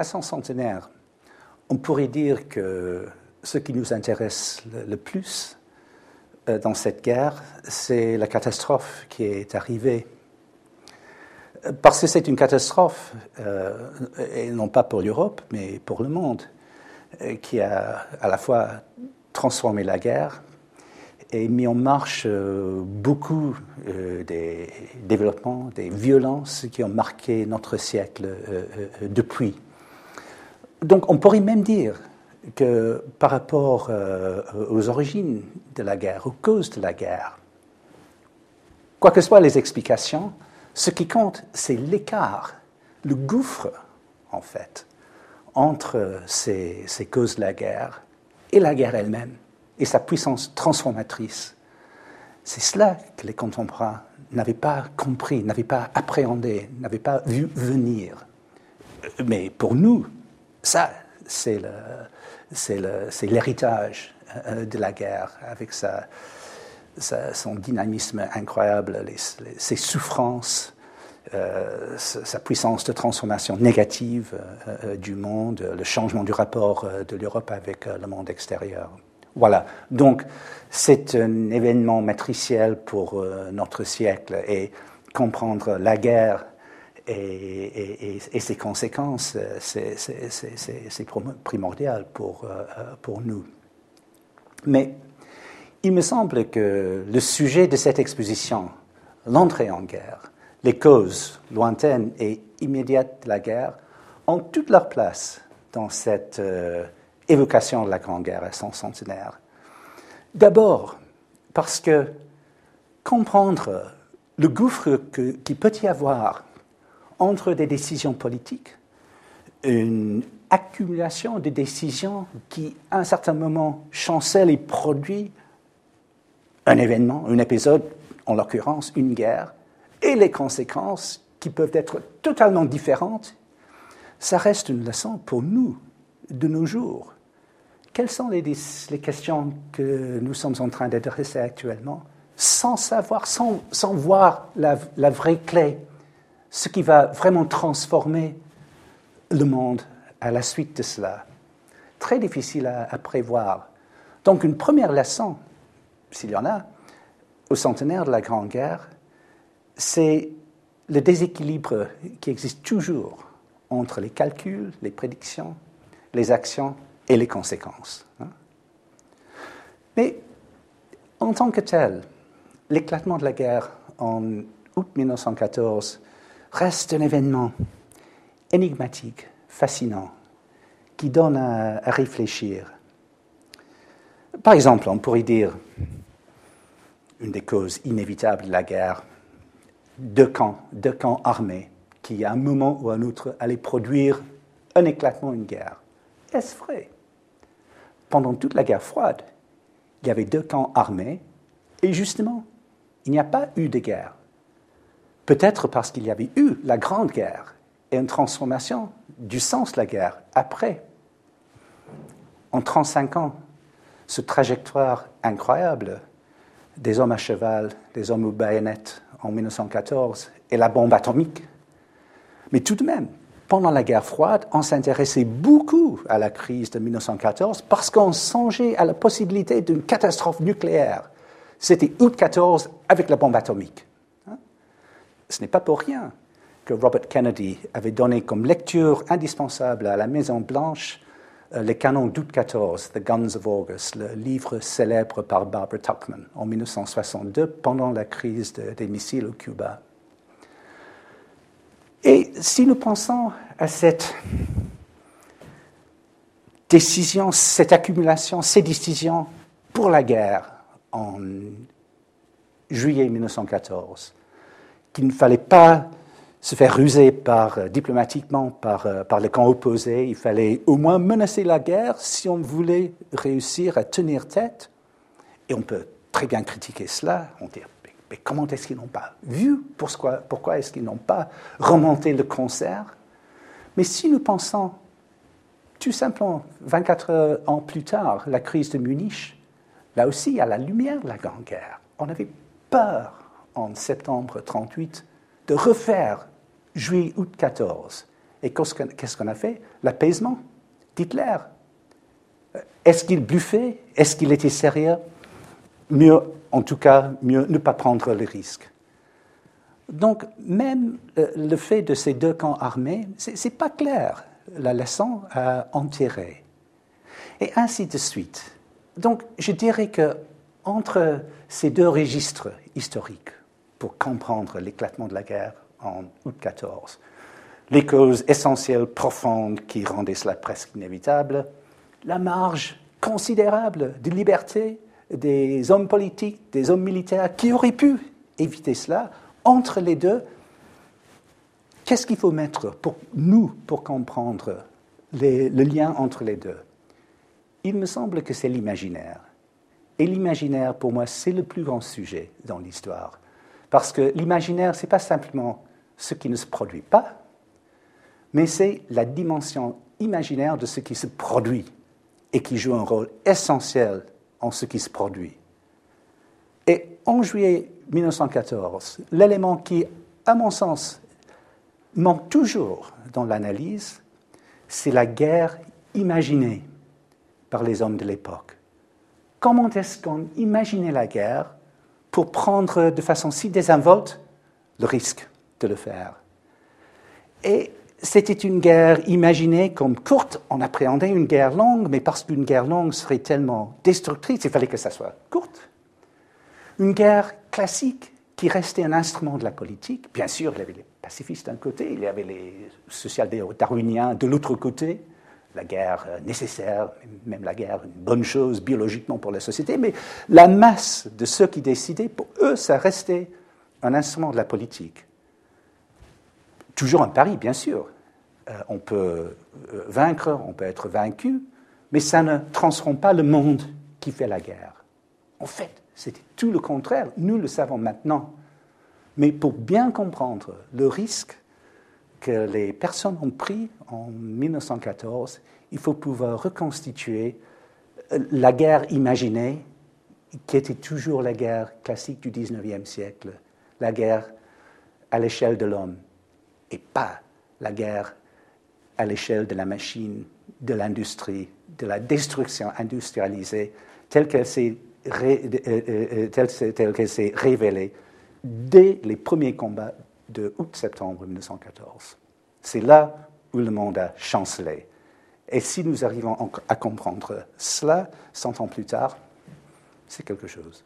à son centenaire, on pourrait dire que ce qui nous intéresse le, plus euh, dans cette guerre, c'est la catastrophe qui est arrivée. Parce que c'est une catastrophe, euh, et non pas pour l'Europe, mais pour le monde, euh, qui a à la fois transformé la guerre et mis en marche beaucoup des développements, des violences qui ont marqué notre siècle depuis. Donc on pourrait même dire que par rapport euh, aux origines de la guerre, aux causes de la guerre, quoi que soient les explications, ce qui compte, c'est l'écart, le gouffre, en fait, entre ces, ces, causes de la guerre et la guerre elle-même, et sa puissance transformatrice. C'est cela que les contemporains n'avaient pas compris, n'avaient pas appréhendé, n'avaient pas vu venir. Mais pour nous, ça, c'est l'héritage euh, de la guerre, avec sa, son dynamisme incroyable, ses souffrances, euh, sa puissance de transformation négative euh, du monde, le changement du rapport de l'Europe avec le monde extérieur. Voilà. Donc, c'est un événement matriciel pour notre siècle et comprendre la guerre et, ses conséquences, euh, c'est primordial pour, euh, pour nous. Mais il me semble que le sujet de cette exposition, l'entrée en guerre, les causes lointaines et immédiates de la guerre, ont toute leur place dans cette euh, évocation de la Grande Guerre à son centenaire. D'abord, parce que comprendre le gouffre qu'il peut y avoir entre des décisions politiques, une accumulation de décisions qui, à un certain moment, chancellent et produisent un événement, un épisode, en l'occurrence une guerre, et les conséquences qui peuvent être totalement différentes, ça reste une leçon pour nous, de nos jours. Quelles sont les, questions que nous sommes en train d'adresser actuellement sans savoir, sans, voir la vraie clé ce qui va vraiment transformer le monde à la suite de cela. Très difficile à, prévoir. Donc une première leçon, s'il y en a, au centenaire de la Grande Guerre, c'est le déséquilibre qui existe toujours entre les calculs, les prédictions, les actions et les conséquences. Hein. Mais en tant que tel, l'éclatement de la guerre en août 1914 reste un événement énigmatique, fascinant, qui donne à, réfléchir. Par exemple, on pourrait dire une des causes inévitables de la guerre, deux camps, deux camps armés qui, à un moment ou à un autre, allaient produire un éclatement, une guerre. Est-ce vrai? Pendant toute la guerre froide, il y avait deux camps armés et justement, il n'y a pas eu de guerre. Peut-être parce qu'il y avait eu la Grande Guerre et une transformation du sens de la guerre après. En 35 ans, ce trajectoire incroyable des hommes à cheval, des hommes aux baïonnettes en 1914 et la bombe atomique. Mais tout de même, pendant la guerre froide, on s'intéressait beaucoup à la crise de 1914 parce qu'on songeait à la possibilité d'une catastrophe nucléaire. C'était août 14 avec la bombe atomique ce n'est pas pour rien que Robert Kennedy avait donné comme lecture indispensable à la Maison-Blanche euh, Les canons d'août 14, The Guns of August, le livre célèbre par Barbara Tuchman en 1962 pendant la crise des missiles au Cuba. Et si nous pensons à cette décision, cette accumulation, ces décisions pour la guerre en juillet 1914, qu'il ne fallait pas se faire ruser par, euh, diplomatiquement par, euh, par les camps opposés. Il fallait au moins menacer la guerre si on voulait réussir à tenir tête. Et on peut très bien critiquer cela. On dit, mais, comment est-ce qu'ils n'ont pas vu? Pourquoi, pourquoi est-ce qu'ils n'ont pas remonté le concert? Mais si nous pensons tout simplement 24 ans plus tard, la crise de Munich, là aussi, à la lumière de la Grande Guerre, on avait peur en septembre 38 de refaire juillet-août 14. Et qu'est-ce qu'on a fait? L'apaisement d'Hitler. Est-ce qu'il bluffait? Est-ce qu'il était sérieux? Mieux, en tout cas, mieux ne pas prendre le risque. Donc, même euh, le fait de ces deux camps armés, ce n'est pas clair la leçon à en. Et ainsi de suite. Donc, je dirais que entre ces deux registres historiques, pour comprendre l'éclatement de la guerre en août 14, les causes essentielles, profondes qui rendaient cela presque inévitable, la marge considérable de liberté des hommes politiques, des hommes militaires qui auraient pu éviter cela, entre les deux, qu'est-ce qu'il faut mettre pour nous pour comprendre le lien entre les deux? Il me semble que c'est l'imaginaire. Et l'imaginaire, pour moi, c'est le plus grand sujet dans l'histoire. Parce que l'imaginaire, ce n'est pas simplement ce qui ne se produit pas, mais c'est la dimension imaginaire de ce qui se produit et qui joue un rôle essentiel en ce qui se produit. Et en juillet 1914, l'élément qui, à mon sens, manque toujours dans l'analyse, c'est la guerre imaginée par les hommes de l'époque. Comment est-ce qu'on imaginait la guerre pour prendre de façon si désinvolte le risque de le faire Et c'était une guerre imaginée comme courte. On appréhendait une guerre longue, mais parce qu'une guerre longue serait tellement destructrice, il fallait que ça soit courte. Une guerre classique qui restait un instrument de la politique. Bien sûr, il y avait les pacifistes d'un côté, il y avait les social-darwiniens de l'autre côté. La guerre euh, nécessaire, même la guerre, une bonne chose biologiquement pour la société, mais la masse de ceux qui décidaient, pour eux, ça restait un instrument de la politique. Toujours un pari, bien sûr. Euh, on peut euh, vaincre, on peut être vaincu, mais ça ne transforme pas le monde qui fait la guerre. En fait, c'était tout le contraire. Nous le savons maintenant. Mais pour bien comprendre le risque que les personnes ont pris en 1914, il faut pouvoir reconstituer euh, la guerre imaginée, qui était toujours la guerre classique du 19e siècle, la guerre à l'échelle de l'homme et pas la guerre à l'échelle de la machine, de l'industrie, de la destruction industrialisée telle qu'elle s'est, révélée dès les premiers combats de août-septembre 1914. C'est là où le monde a chancelé. Et si nous arrivons à comprendre cela, cent ans plus tard, c'est quelque chose.